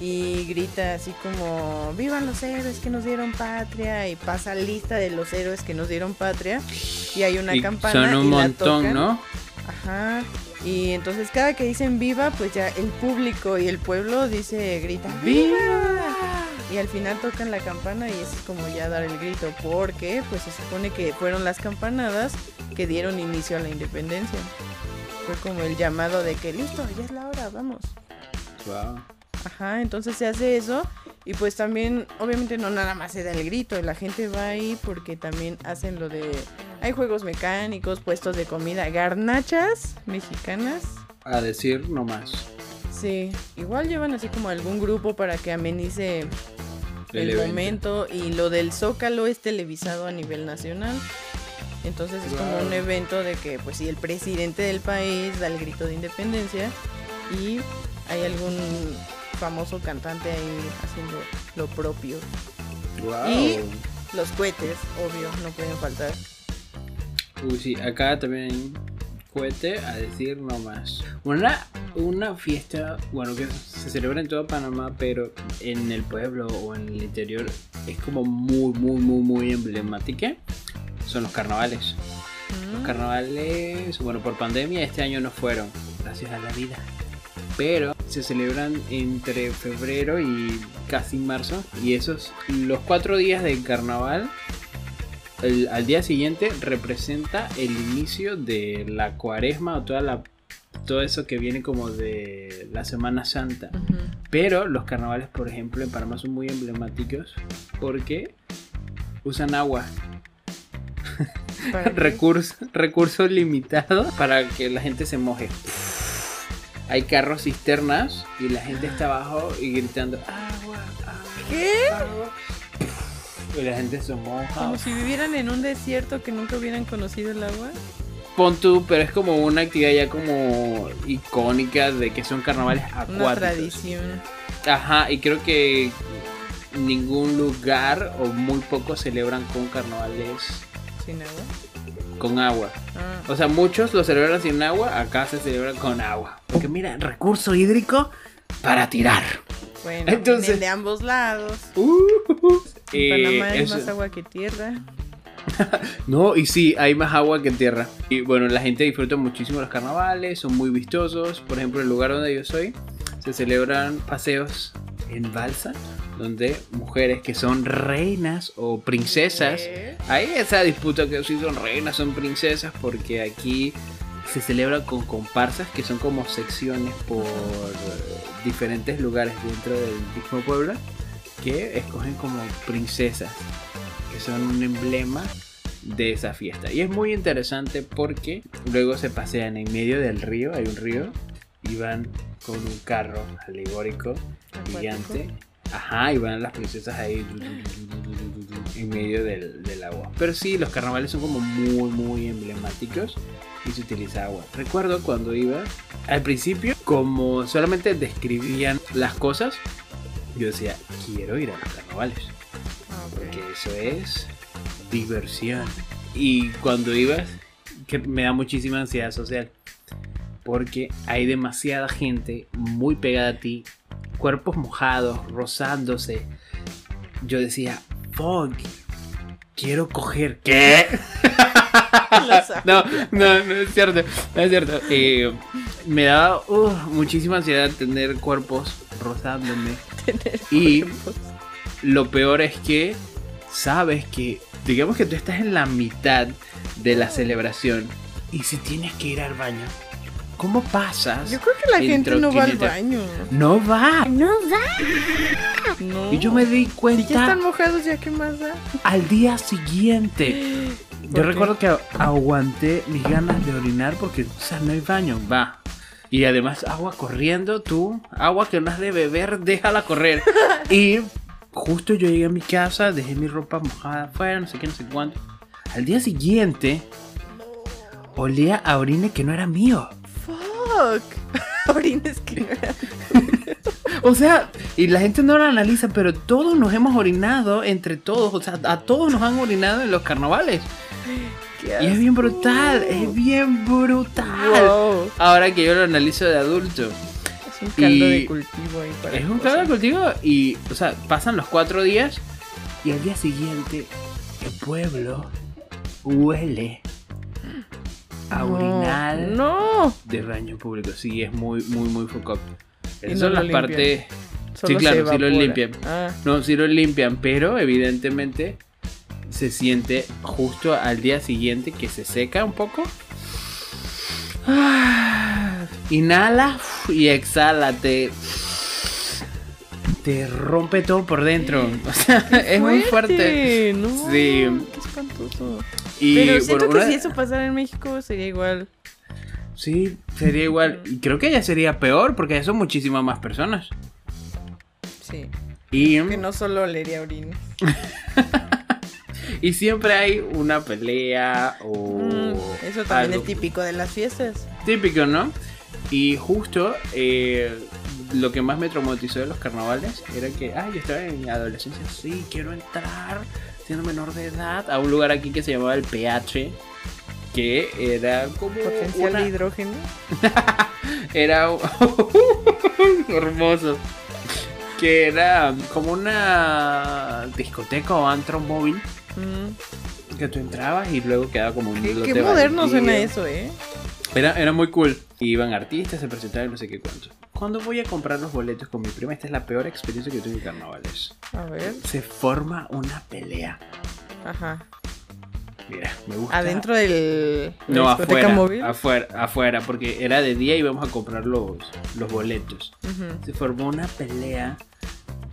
Speaker 2: y grita así como vivan los héroes que nos dieron patria y pasa lista de los héroes que nos dieron patria y hay una
Speaker 1: Y
Speaker 2: campana
Speaker 1: son un
Speaker 2: y la
Speaker 1: montón,
Speaker 2: tocan.
Speaker 1: ¿no?
Speaker 2: Ajá. Y entonces cada que dicen viva, pues ya el público y el pueblo dice grita viva. Y al final tocan la campana y eso es como ya dar el grito, porque pues se supone que fueron las campanadas que dieron inicio a la independencia. Fue como el llamado de que listo, ya es la hora, vamos.
Speaker 1: Wow.
Speaker 2: Ajá, entonces se hace eso y pues también obviamente no nada más se da el grito, la gente va ahí porque también hacen lo de hay juegos mecánicos, puestos de comida, garnachas mexicanas.
Speaker 1: A decir nomás.
Speaker 2: Sí, igual llevan así como algún grupo para que amenice
Speaker 1: El
Speaker 2: momento y lo del Zócalo es televisado a nivel nacional. Entonces es como un evento de que pues si el presidente del país da el grito de independencia y hay algún famoso cantante ahí haciendo lo propio.
Speaker 1: Wow.
Speaker 2: Y- Los cohetes, obvio, no pueden faltar.
Speaker 1: Uy, sí, acá también hay cohete a decir nomás. Una, una fiesta, bueno, que se celebra en todo Panamá, pero en el pueblo o en el interior es como muy, muy, muy, muy emblemática. Son los carnavales. Los
Speaker 2: Mm,
Speaker 1: carnavales, bueno, por pandemia este año no fueron, gracias a la vida. Pero se se celebran entre febrero y casi marzo. Y esos, los cuatro días del carnaval, el- al día siguiente representa el inicio de la cuaresma o toda la, todo eso que viene como de la Semana Santa. Pero los carnavales, por ejemplo, en Panamá son muy emblemáticos porque usan agua. Recurso, recurso limitado para que la gente se moje. Hay carros cisternas y la gente está abajo y gritando agua, agua,
Speaker 2: ¿Qué?
Speaker 1: agua. Y la gente se moja.
Speaker 2: Como si vivieran en un desierto que nunca hubieran conocido el agua.
Speaker 1: Pon tú, pero es como una actividad ya como icónica de que son carnavales acuáticos.
Speaker 2: Una tradición.
Speaker 1: Ajá, y creo que ningún lugar o muy pocos celebran con carnavales
Speaker 2: Sin agua.
Speaker 1: con agua.
Speaker 2: Ah.
Speaker 1: O sea, muchos lo celebran sin agua, acá se celebran con agua. Porque mira, recurso hídrico para tirar.
Speaker 2: Bueno,
Speaker 1: Entonces-
Speaker 2: de ambos lados.
Speaker 1: Uh,
Speaker 2: En
Speaker 1: eh,
Speaker 2: Panamá hay
Speaker 1: eso-
Speaker 2: más agua que tierra.
Speaker 1: No, y sí, hay más agua que tierra. Y bueno, la gente disfruta muchísimo los carnavales, son muy vistosos. Por ejemplo, el lugar donde yo soy, se celebran paseos en balsa, donde mujeres que son reinas o princesas, hay esa disputa que si son reinas, son princesas, porque aquí se celebra con comparsas que son como secciones por eh, diferentes lugares dentro del mismo pueblo que escogen como princesas que son un emblema de esa fiesta y es muy interesante porque luego se pasean en medio del río hay un río y van con un carro alegórico
Speaker 2: Acuático.
Speaker 1: gigante ajá y van las princesas ahí en medio del, del agua pero sí los carnavales son como muy muy emblemáticos y se utiliza agua. Recuerdo cuando iba al principio, como solamente describían las cosas, yo decía, quiero ir a los carnavales. Porque eso es diversión. Y cuando ibas, que me da muchísima ansiedad social, porque hay demasiada gente muy pegada a ti, cuerpos mojados, rozándose. Yo decía, fuck, quiero coger. ¿Qué? No, no, no es cierto, no es cierto. Eh, me daba uh, muchísima ansiedad tener cuerpos rozándome.
Speaker 2: Tener
Speaker 1: Y
Speaker 2: cuerpos.
Speaker 1: Lo peor es que sabes que, digamos que tú estás en la mitad de la celebración y si tienes que ir al baño, ¿cómo pasas?
Speaker 2: Yo creo que la gente no va al baño.
Speaker 1: No va.
Speaker 3: No va.
Speaker 2: No.
Speaker 1: Y yo me di
Speaker 2: Si ya
Speaker 1: cuenta
Speaker 2: están mojados, ¿ya qué más da?
Speaker 1: al día siguiente. Yo recuerdo que aguanté mis ganas de orinar porque, o sea, no hay baño, va. Y además agua corriendo, tú, agua que no has de beber, déjala correr. y justo yo llegué a mi casa, dejé mi ropa mojada afuera, no sé qué, no sé cuánto. Al día siguiente, olía a orine que no era mío.
Speaker 2: Fuck. Orines que no eran.
Speaker 1: O sea, y la gente no lo analiza, pero todos nos hemos orinado entre todos. O sea, a todos nos han orinado en los carnavales. Y es bien brutal, es bien brutal.
Speaker 2: Wow.
Speaker 1: Ahora que yo lo analizo de adulto.
Speaker 2: Es un caldo
Speaker 1: Y-
Speaker 2: de cultivo ahí para
Speaker 1: Es un caldo de cultivo y, o sea, pasan los cuatro días y al día siguiente el pueblo huele a
Speaker 2: No,
Speaker 1: urinal
Speaker 2: No.
Speaker 1: de baño público. Sí, es muy, muy, muy foco. Esas
Speaker 2: no
Speaker 1: son las partes...
Speaker 2: Solo
Speaker 1: sí, claro, sí lo limpian.
Speaker 2: Ah,
Speaker 1: No, sí lo limpian, pero evidentemente se siente justo al día siguiente que se seca un poco. Ah, Inhala y exhala, te, te rompe todo por dentro. O sea, es muy fuerte.
Speaker 2: No,
Speaker 1: Sí.
Speaker 2: Qué espantoso.
Speaker 1: Y
Speaker 2: Pero siento que si eso pasara en México sería igual.
Speaker 1: Sí, sería igual. Y creo que ya sería peor porque ya son muchísimas más personas.
Speaker 2: Sí.
Speaker 1: Y,
Speaker 2: Que no solo olería orines.
Speaker 1: y siempre hay una pelea o.
Speaker 2: Mm, eso también
Speaker 1: algo.
Speaker 2: es típico de las fiestas.
Speaker 1: Típico, ¿no? Y justo eh, lo que más me traumatizó de los carnavales era que, ay, yo estaba en mi adolescencia, sí, quiero entrar siendo menor de edad a un lugar aquí que se llamaba el PH, que era como
Speaker 2: Potencial
Speaker 1: una-
Speaker 2: de hidrógeno.
Speaker 1: era hermoso, que era como una discoteca o antro móvil
Speaker 2: Mm.
Speaker 1: que tú entrabas y luego quedaba como un
Speaker 2: Qué, qué moderno suena eso, ¿eh?
Speaker 1: Era, era muy cool. Iban artistas, se presentaban no sé qué cuánto. Cuando voy a comprar los boletos con mi prima, esta es la peor experiencia que tuve en carnavales.
Speaker 2: A ver.
Speaker 1: Se forma una pelea.
Speaker 2: Ajá.
Speaker 1: Mira, me gusta.
Speaker 2: Adentro del.
Speaker 1: No, afuera,
Speaker 2: móvil.
Speaker 1: afuera, afuera, porque era de día y íbamos a comprar los, los boletos. Se formó una pelea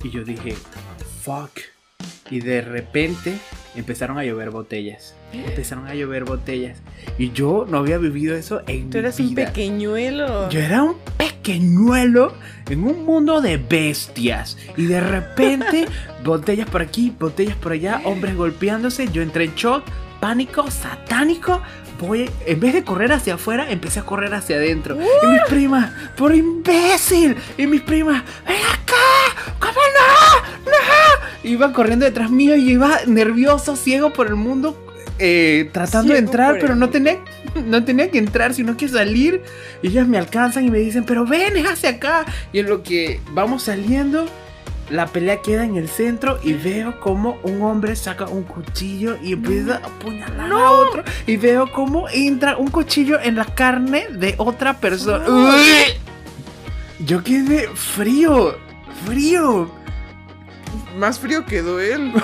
Speaker 1: y yo dije, fuck. Y de repente empezaron a llover botellas. Empezaron a llover botellas. Y yo no había vivido eso en
Speaker 2: Tú
Speaker 1: mi
Speaker 2: eras un pequeñuelo.
Speaker 1: Yo era un pequeñuelo en un mundo de bestias. Y de repente, botellas por aquí, botellas por allá, hombres golpeándose. Yo entré en shock, pánico, satánico. Voy, en vez de correr hacia afuera, empecé a correr hacia adentro. Y mis primas, por imbécil. Y mis primas, ven acá, ¿cómo no? ¡No! Iba corriendo detrás mío y iba nervioso, ciego por el mundo. eh, tratando de entrar, pero no tenía, no tenía que entrar, sino que salir. Y ellas me alcanzan y me dicen, pero ven, es hacia acá. Y en lo que vamos saliendo, la pelea queda en el centro y veo como un hombre saca un cuchillo y empieza a apuñalar a otro. Y veo cómo entra un cuchillo en la carne de otra persona. Yo quedé frío, frío.
Speaker 2: Más frío quedó él.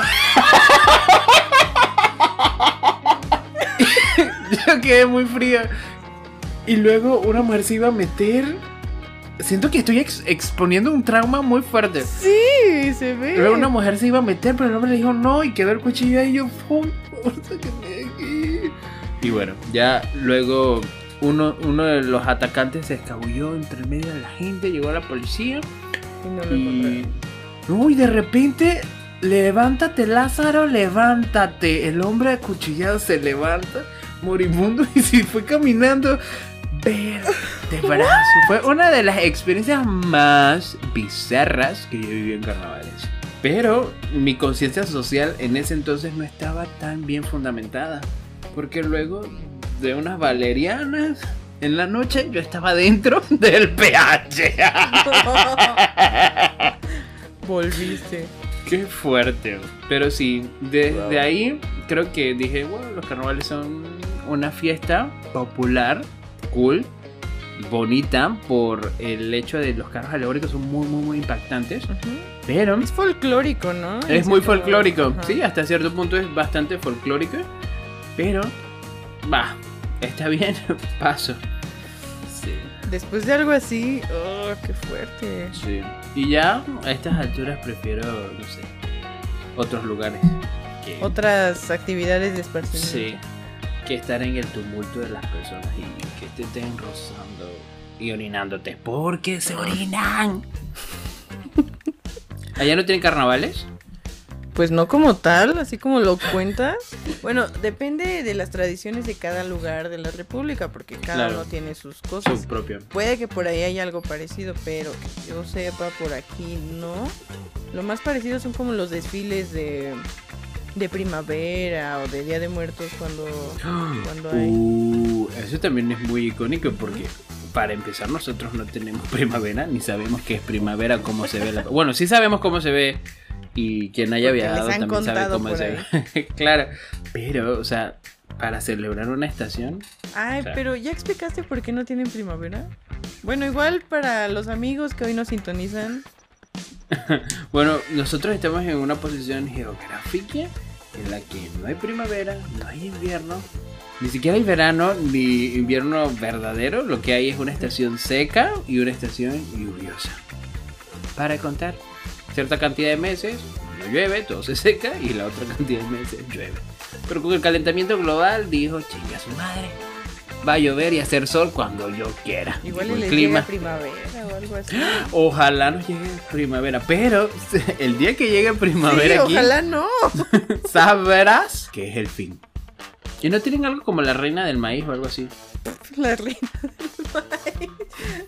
Speaker 1: Yo quedé muy fría. Y luego una mujer se iba a meter. Siento que estoy ex- exponiendo un trauma muy fuerte.
Speaker 2: Sí, se ve.
Speaker 1: Luego una mujer se iba a meter, pero el hombre le dijo no y quedó el cuchillo ahí. Y yo, por favor, sáquenme aquí. Y bueno, ya luego uno, uno de los atacantes se escabulló entre medio de la gente, llegó la policía
Speaker 2: Y no lo
Speaker 1: y. No, y de repente, levántate, Lázaro, levántate. El hombre acuchillado se levanta, moribundo, y se fue caminando. Verde brazo. Fue una de las experiencias más bizarras que yo viví en carnavales. Pero mi conciencia social en ese entonces no estaba tan bien fundamentada. Porque luego de unas valerianas, en la noche yo estaba dentro del PH.
Speaker 2: Volviste.
Speaker 1: Qué fuerte. Pero sí, desde
Speaker 2: Wow.
Speaker 1: ahí creo que dije, bueno, los carnavales son una fiesta popular, cool, bonita, por el hecho de los carros alegóricos son muy, muy, muy impactantes. Pero
Speaker 2: Es folclórico, ¿no?
Speaker 1: Es muy folclórico. Sí, hasta cierto punto es bastante folclórico. Pero, va, está bien, paso. Sí.
Speaker 2: Después de algo así, oh, qué fuerte.
Speaker 1: Sí. Y ya a estas alturas prefiero, no sé, otros lugares. Que,
Speaker 2: Otras actividades de esparcimiento.
Speaker 1: sí, que estar en el tumulto de las personas y que te estén rozando y orinándote. Porque se orinan. ¿Allá no tienen carnavales?
Speaker 2: Pues no como tal, así como lo cuentas. Bueno, depende de las tradiciones de cada lugar de la República, porque cada
Speaker 1: Claro.
Speaker 2: uno tiene sus cosas.
Speaker 1: Su propio.
Speaker 2: Puede que por ahí haya algo parecido, pero que yo sepa por aquí no. Lo más parecido son como los desfiles de, de primavera o de Día de Muertos cuando, cuando hay.
Speaker 1: Uh, eso también es muy icónico porque para empezar nosotros no tenemos primavera ni sabemos qué es primavera, cómo se ve la... Bueno, sí sabemos cómo se ve y quien haya
Speaker 2: Porque
Speaker 1: viajado también sabe cómo se ve. claro, pero, o sea, para celebrar una estación,
Speaker 2: Ay,
Speaker 1: o sea.
Speaker 2: pero ¿ya explicaste por qué no tienen primavera? Bueno, igual para los amigos que hoy nos sintonizan,
Speaker 1: bueno, nosotros estamos en una posición geográfica en la que no hay primavera, no hay invierno, ni siquiera hay verano ni invierno verdadero, lo que hay es una estación seca y una estación lluviosa. Para contar, cierta cantidad de meses no llueve, todo se seca y la otra cantidad de meses llueve. Pero con el calentamiento global dijo, chinga su madre, va a llover y hacer sol cuando yo quiera.
Speaker 2: igual
Speaker 1: el
Speaker 2: les
Speaker 1: clima.
Speaker 2: llega primavera o algo así.
Speaker 1: Ojalá nos llegue primavera, pero el día que llegue primavera
Speaker 2: sí,
Speaker 1: aquí,
Speaker 2: ojalá no.
Speaker 1: sabrás que es el fin. ¿Y no tienen algo como la reina del maíz o algo así?
Speaker 2: La reina del maíz.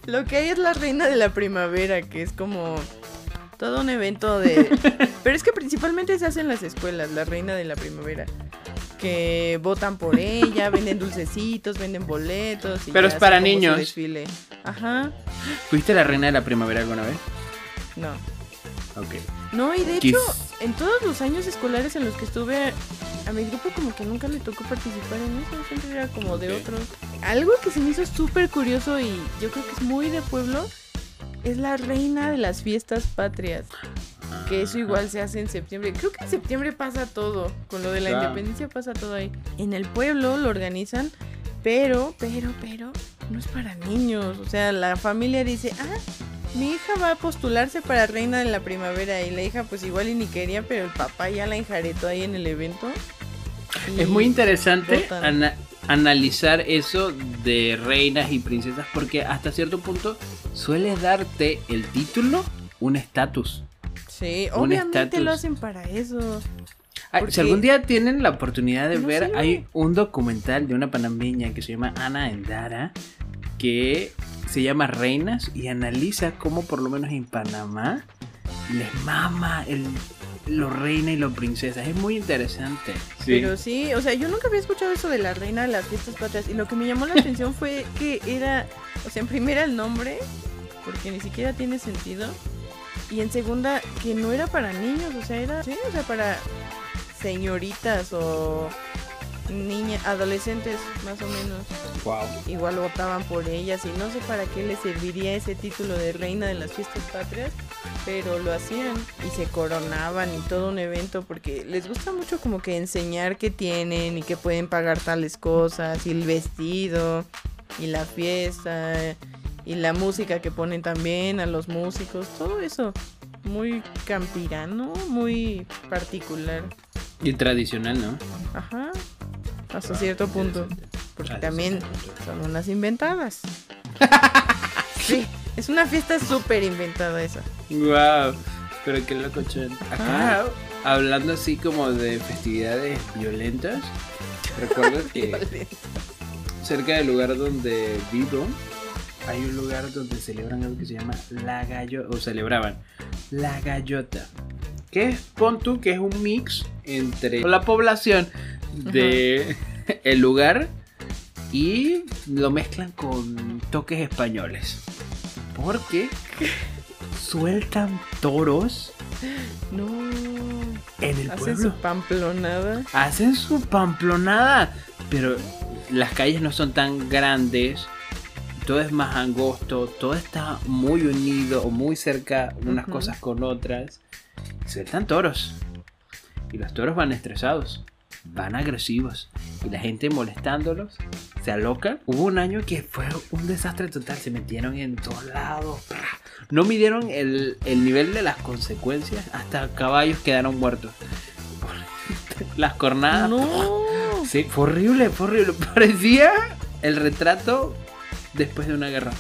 Speaker 2: Lo que hay es la reina de la primavera, que es como todo un evento de... Pero es que principalmente se hace en las escuelas, la reina de la primavera. Que votan por ella, venden dulcecitos, venden boletos. y
Speaker 1: Pero es para niños.
Speaker 2: desfile. Ajá,
Speaker 1: ¿Fuiste la reina de la primavera alguna vez?
Speaker 2: no.
Speaker 1: Ok.
Speaker 2: No, y de hecho, en todos los años escolares en los que estuve, a mi grupo como que nunca le tocó participar en eso, siempre era como de otros. Algo que se me hizo súper curioso y yo creo que es muy de pueblo es la reina de las fiestas patrias. Que eso igual se hace en septiembre. Creo que en septiembre pasa todo. Con lo de la
Speaker 1: Claro.
Speaker 2: independencia pasa todo ahí. En el pueblo lo organizan, pero, pero, pero, no es para niños. O sea, la familia dice, ah, mi hija va a postularse para reina de la primavera. Y la hija pues igual y ni quería, pero el papá ya la enjaretó ahí en el evento.
Speaker 1: Es muy interesante ana- analizar eso de reinas y princesas porque hasta cierto punto suele darte el título un estatus.
Speaker 2: Sí,
Speaker 1: un
Speaker 2: obviamente lo hacen para eso. Porque-
Speaker 1: Si algún día tienen la oportunidad de
Speaker 2: No
Speaker 1: ver,
Speaker 2: sé.
Speaker 1: hay un documental de una panameña que se llama Ana Endara que se llama Reinas y analiza cómo por lo menos en Panamá les mama el, lo reina y lo princesa. Es muy interesante.
Speaker 2: Pero sí, o sea, yo nunca había escuchado eso de la reina de las fiestas patrias. Y lo que me llamó la atención fue que era, o sea, en primera el nombre, porque ni siquiera tiene sentido. Y en segunda, que no era para niños, o sea, era, sí, o sea, para señoritas o niñas, adolescentes, más o menos.
Speaker 1: Wow.
Speaker 2: Igual votaban por ellas y no sé para qué les serviría ese título de reina de las fiestas patrias, pero lo hacían y se coronaban y todo un evento porque les gusta mucho como que enseñar que tienen y que pueden pagar tales cosas y el vestido y la fiesta y la música que ponen también a los músicos, todo eso muy campirano, muy particular.
Speaker 1: Y tradicional, ¿no?
Speaker 2: Ajá. Hasta cierto punto. Porque
Speaker 1: Hasta
Speaker 2: también son unas inventadas. sí, es una fiesta súper inventada esa.
Speaker 1: Wow, pero qué loco, Chen. Acá, hablando así como de festividades violentas, recuerdo que cerca del lugar donde vivo, hay un lugar donde celebran algo que se llama La Gallota, o celebraban La Gallota. Que es, pon tú, que es un mix entre la población de el lugar y lo mezclan con toques españoles. Porque sueltan toros
Speaker 2: No.
Speaker 1: en el
Speaker 2: Hacen
Speaker 1: pueblo.
Speaker 2: su pamplonada.
Speaker 1: Hacen su pamplonada. Pero las calles no son tan grandes. Todo es más angosto. Todo está muy unido o muy cerca unas cosas con otras. Sueltan toros. Y los toros van estresados. Van agresivos. Y la gente molestándolos. Se aloca. Hubo un año que fue un desastre total. Se metieron en todos lados. No midieron el, el nivel de las consecuencias. Hasta caballos quedaron muertos. Las cornadas.
Speaker 2: No.
Speaker 1: Sí, fue horrible, fue horrible. Parecía el retrato después de una guerra.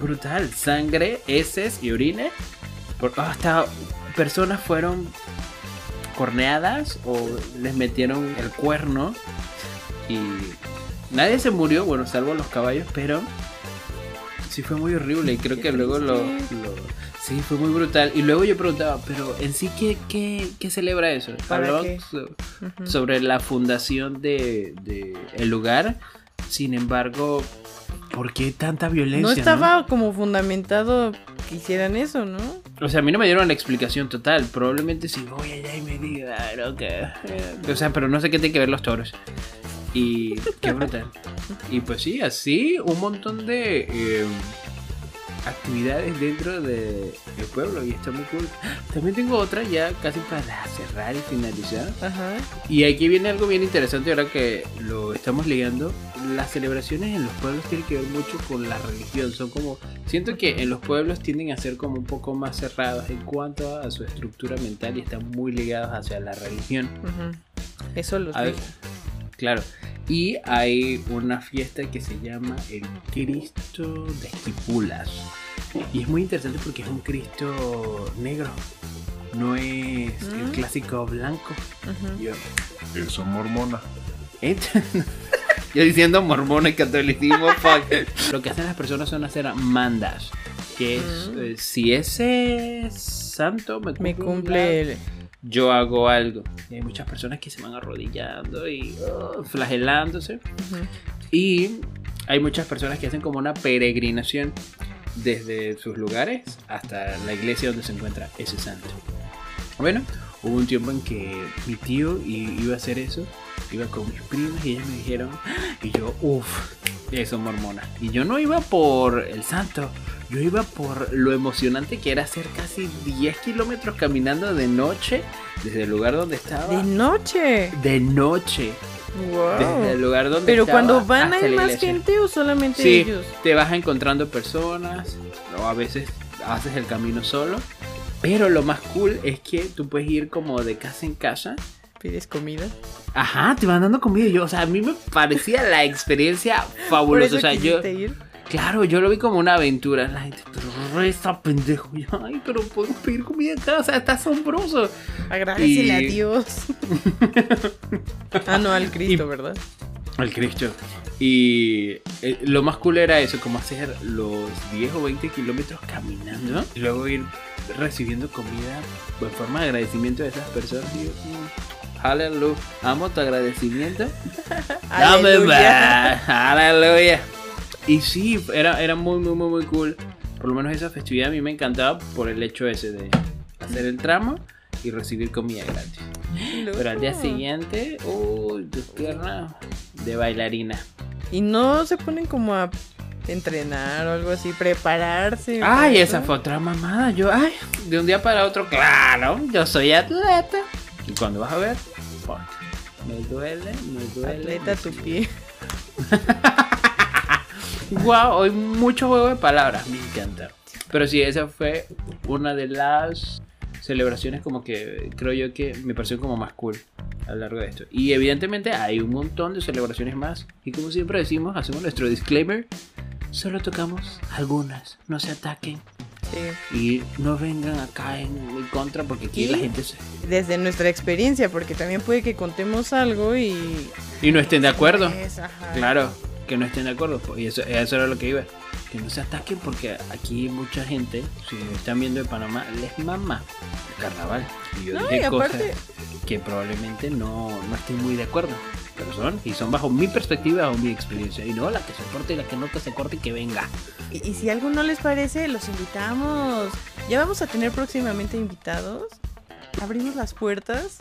Speaker 1: Brutal. Sangre, heces y orines. Por- hasta personas fueron corneadas o les metieron el cuerno. Y nadie se murió, bueno, salvo los caballos, pero sí fue muy horrible. Y creo que luego lo, Sí, fue muy brutal. Y luego yo preguntaba, pero en sí, ¿qué, qué, qué celebra eso?
Speaker 2: ¿Para
Speaker 1: Hablaban sobre la fundación de, de el lugar. Sin embargo, ¿por qué tanta violencia?
Speaker 2: No estaba como fundamentado que hicieran eso, ¿no?
Speaker 1: O sea, a mí no me dieron la explicación total. Probablemente si voy allá y me digan que... O sea, pero no sé qué tiene que ver los toros. Y qué brutal. Y pues sí, así un montón de eh, actividades dentro del pueblo y está muy cool. También tengo otra ya casi para cerrar y finalizar.
Speaker 2: Ajá.
Speaker 1: Y aquí viene algo bien interesante ahora que lo estamos ligando. Las celebraciones en los pueblos tienen que ver mucho con la religión. Son como. Siento que en los pueblos tienden a ser como un poco más cerrados en cuanto a su estructura mental y están muy ligados hacia la religión.
Speaker 2: ujú. Eso los
Speaker 1: A ver, claro. Y hay una fiesta que se llama el Cristo de Esquipulas. Y es muy interesante porque es un Cristo negro. No es el
Speaker 2: Mm.
Speaker 1: clásico blanco.
Speaker 2: Ujú.
Speaker 1: Yo,
Speaker 4: Eso, mormona.
Speaker 1: ¿Eh? Yo diciendo mormón y catolicismo, fuck. Lo que hacen las personas son hacer mandas. Que es,
Speaker 2: Mm.
Speaker 1: eh, si ese es santo me cumple,
Speaker 2: Me cumple el...
Speaker 1: yo hago algo. Y hay muchas personas que se van arrodillando y oh, flagelándose.
Speaker 2: Ujú.
Speaker 1: Y hay muchas personas que hacen como una peregrinación desde sus lugares hasta la iglesia donde se encuentra ese santo. Bueno, hubo un tiempo en que mi tío iba a hacer eso, iba con mis primas y ellas me dijeron, y yo, uff, eso mormona. Y yo no iba por el santo, yo iba por lo emocionante que era hacer casi 10 kilómetros caminando de noche desde el lugar donde estaba.
Speaker 2: De noche.
Speaker 1: De noche, desde el
Speaker 2: Wow.
Speaker 1: lugar donde
Speaker 2: Pero
Speaker 1: estaba
Speaker 2: cuando van hay más gente o solamente
Speaker 1: Sí,
Speaker 2: ellos.
Speaker 1: te vas encontrando personas, o a veces haces el camino solo. Pero lo más cool es que tú puedes ir como de casa en casa.
Speaker 2: Pides comida.
Speaker 1: Ajá, te van dando comida. y Yo, o sea, a mí me parecía la experiencia fabulosa. O sea, yo,
Speaker 2: ir.
Speaker 1: claro, yo lo vi como una aventura. La gente, pero re está pendejo. Yo, ay, pero podemos pedir comida acá. O sea, está asombroso.
Speaker 2: Agradecele
Speaker 1: Y-
Speaker 2: a Dios. ah, no, al Cristo, ¿verdad?
Speaker 1: El Cristo. Y eh, lo más cool era eso, como hacer los 10 o 20 kilómetros caminando y luego ir recibiendo comida en forma de agradecimiento de esas personas. Y yo, aleluya, amo tu agradecimiento. Dame
Speaker 2: Aleluya.
Speaker 1: Y sí, era, era muy, muy, muy, muy cool. Por lo menos esa festividad a mí me encantaba por el hecho ese de hacer el tramo y recibir comida gratis. Pero al día siguiente, uy, tus piernas de bailarina.
Speaker 2: Y no se ponen como a entrenar o algo así, prepararse.
Speaker 1: Ay, esa fue otra mamada. Yo, ay, de un día para otro, claro, yo soy atleta. Y cuando vas a ver, fuck, me duele, me duele.
Speaker 2: Atleta tu pie.
Speaker 1: Wow, hoy mucho juego de palabras, me encanta. Pero sí, esa fue una de las celebraciones como que creo yo que me pareció como más cool a lo largo de esto. Y evidentemente hay un montón de celebraciones más. Y como siempre decimos, hacemos nuestro disclaimer. Solo tocamos algunas, no se ataquen
Speaker 2: Sí.
Speaker 1: y no vengan acá en mi contra porque aquí
Speaker 2: ¿Y?
Speaker 1: la gente se...
Speaker 2: Desde nuestra experiencia, porque también puede que contemos algo y.
Speaker 1: Y no estén de acuerdo.
Speaker 2: Es, ajá.
Speaker 1: Claro, que no estén de acuerdo. pues, Y eso, eso era lo que iba. Que no se ataquen porque aquí mucha gente, si están viendo de Panamá, les mama el carnaval. Y yo
Speaker 2: No,
Speaker 1: dije
Speaker 2: y aparte-
Speaker 1: cosas que probablemente no, no estén muy de acuerdo. Pero son, y son bajo mi perspectiva o mi experiencia. Y no la que se corte y la que no que se corte y que venga.
Speaker 2: Y, y si algo no les parece, los invitamos. Ya vamos a tener próximamente invitados. Abrimos las puertas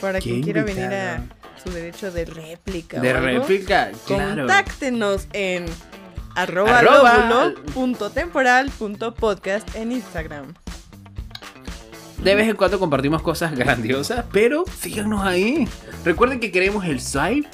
Speaker 2: para
Speaker 1: ¿Qué
Speaker 2: quien quiera venir a su derecho de réplica.
Speaker 1: De réplica, claro.
Speaker 2: Contáctenos en arroba,
Speaker 1: Arroba.
Speaker 2: lóbulo punto temporal punto podcast en Instagram.
Speaker 1: De vez en cuando compartimos cosas grandiosas, pero síganos ahí. Recuerden que queremos el swipe.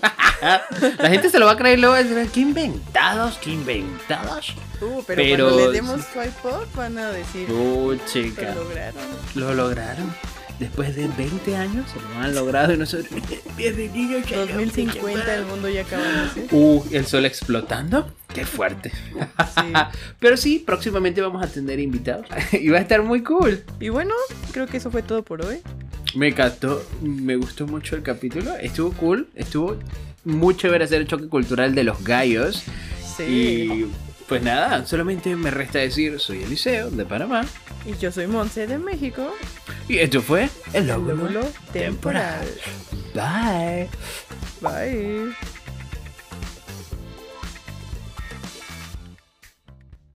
Speaker 1: La gente se lo va a creer luego va a decir, ¿qué inventados? ¿Qué inventados?
Speaker 2: Uh, pero,
Speaker 1: Pero-
Speaker 2: cuando le demos swipe up van a decir
Speaker 1: Uh, chica,
Speaker 2: lo lograron.
Speaker 1: lo lograron. Después de 20 años lo han logrado y nosotros... Bienvenido, Chayo,
Speaker 2: 2050 el mundo ya acabándose.
Speaker 1: Uh, el sol explotando. Qué fuerte.
Speaker 2: Sí.
Speaker 1: Pero sí, próximamente vamos a tener invitados. y va a estar muy cool.
Speaker 2: Y bueno, creo que eso fue todo por hoy.
Speaker 1: Me encantó, me gustó mucho el capítulo. Estuvo cool, estuvo muy chévere hacer el choque cultural de los gallos.
Speaker 2: Sí.
Speaker 1: Y pues nada, solamente me resta decir, soy Eliseo de Panamá.
Speaker 2: Y yo soy Monse de México.
Speaker 1: Y esto fue el
Speaker 2: lóbulo temporal.
Speaker 1: Bye.
Speaker 2: Bye.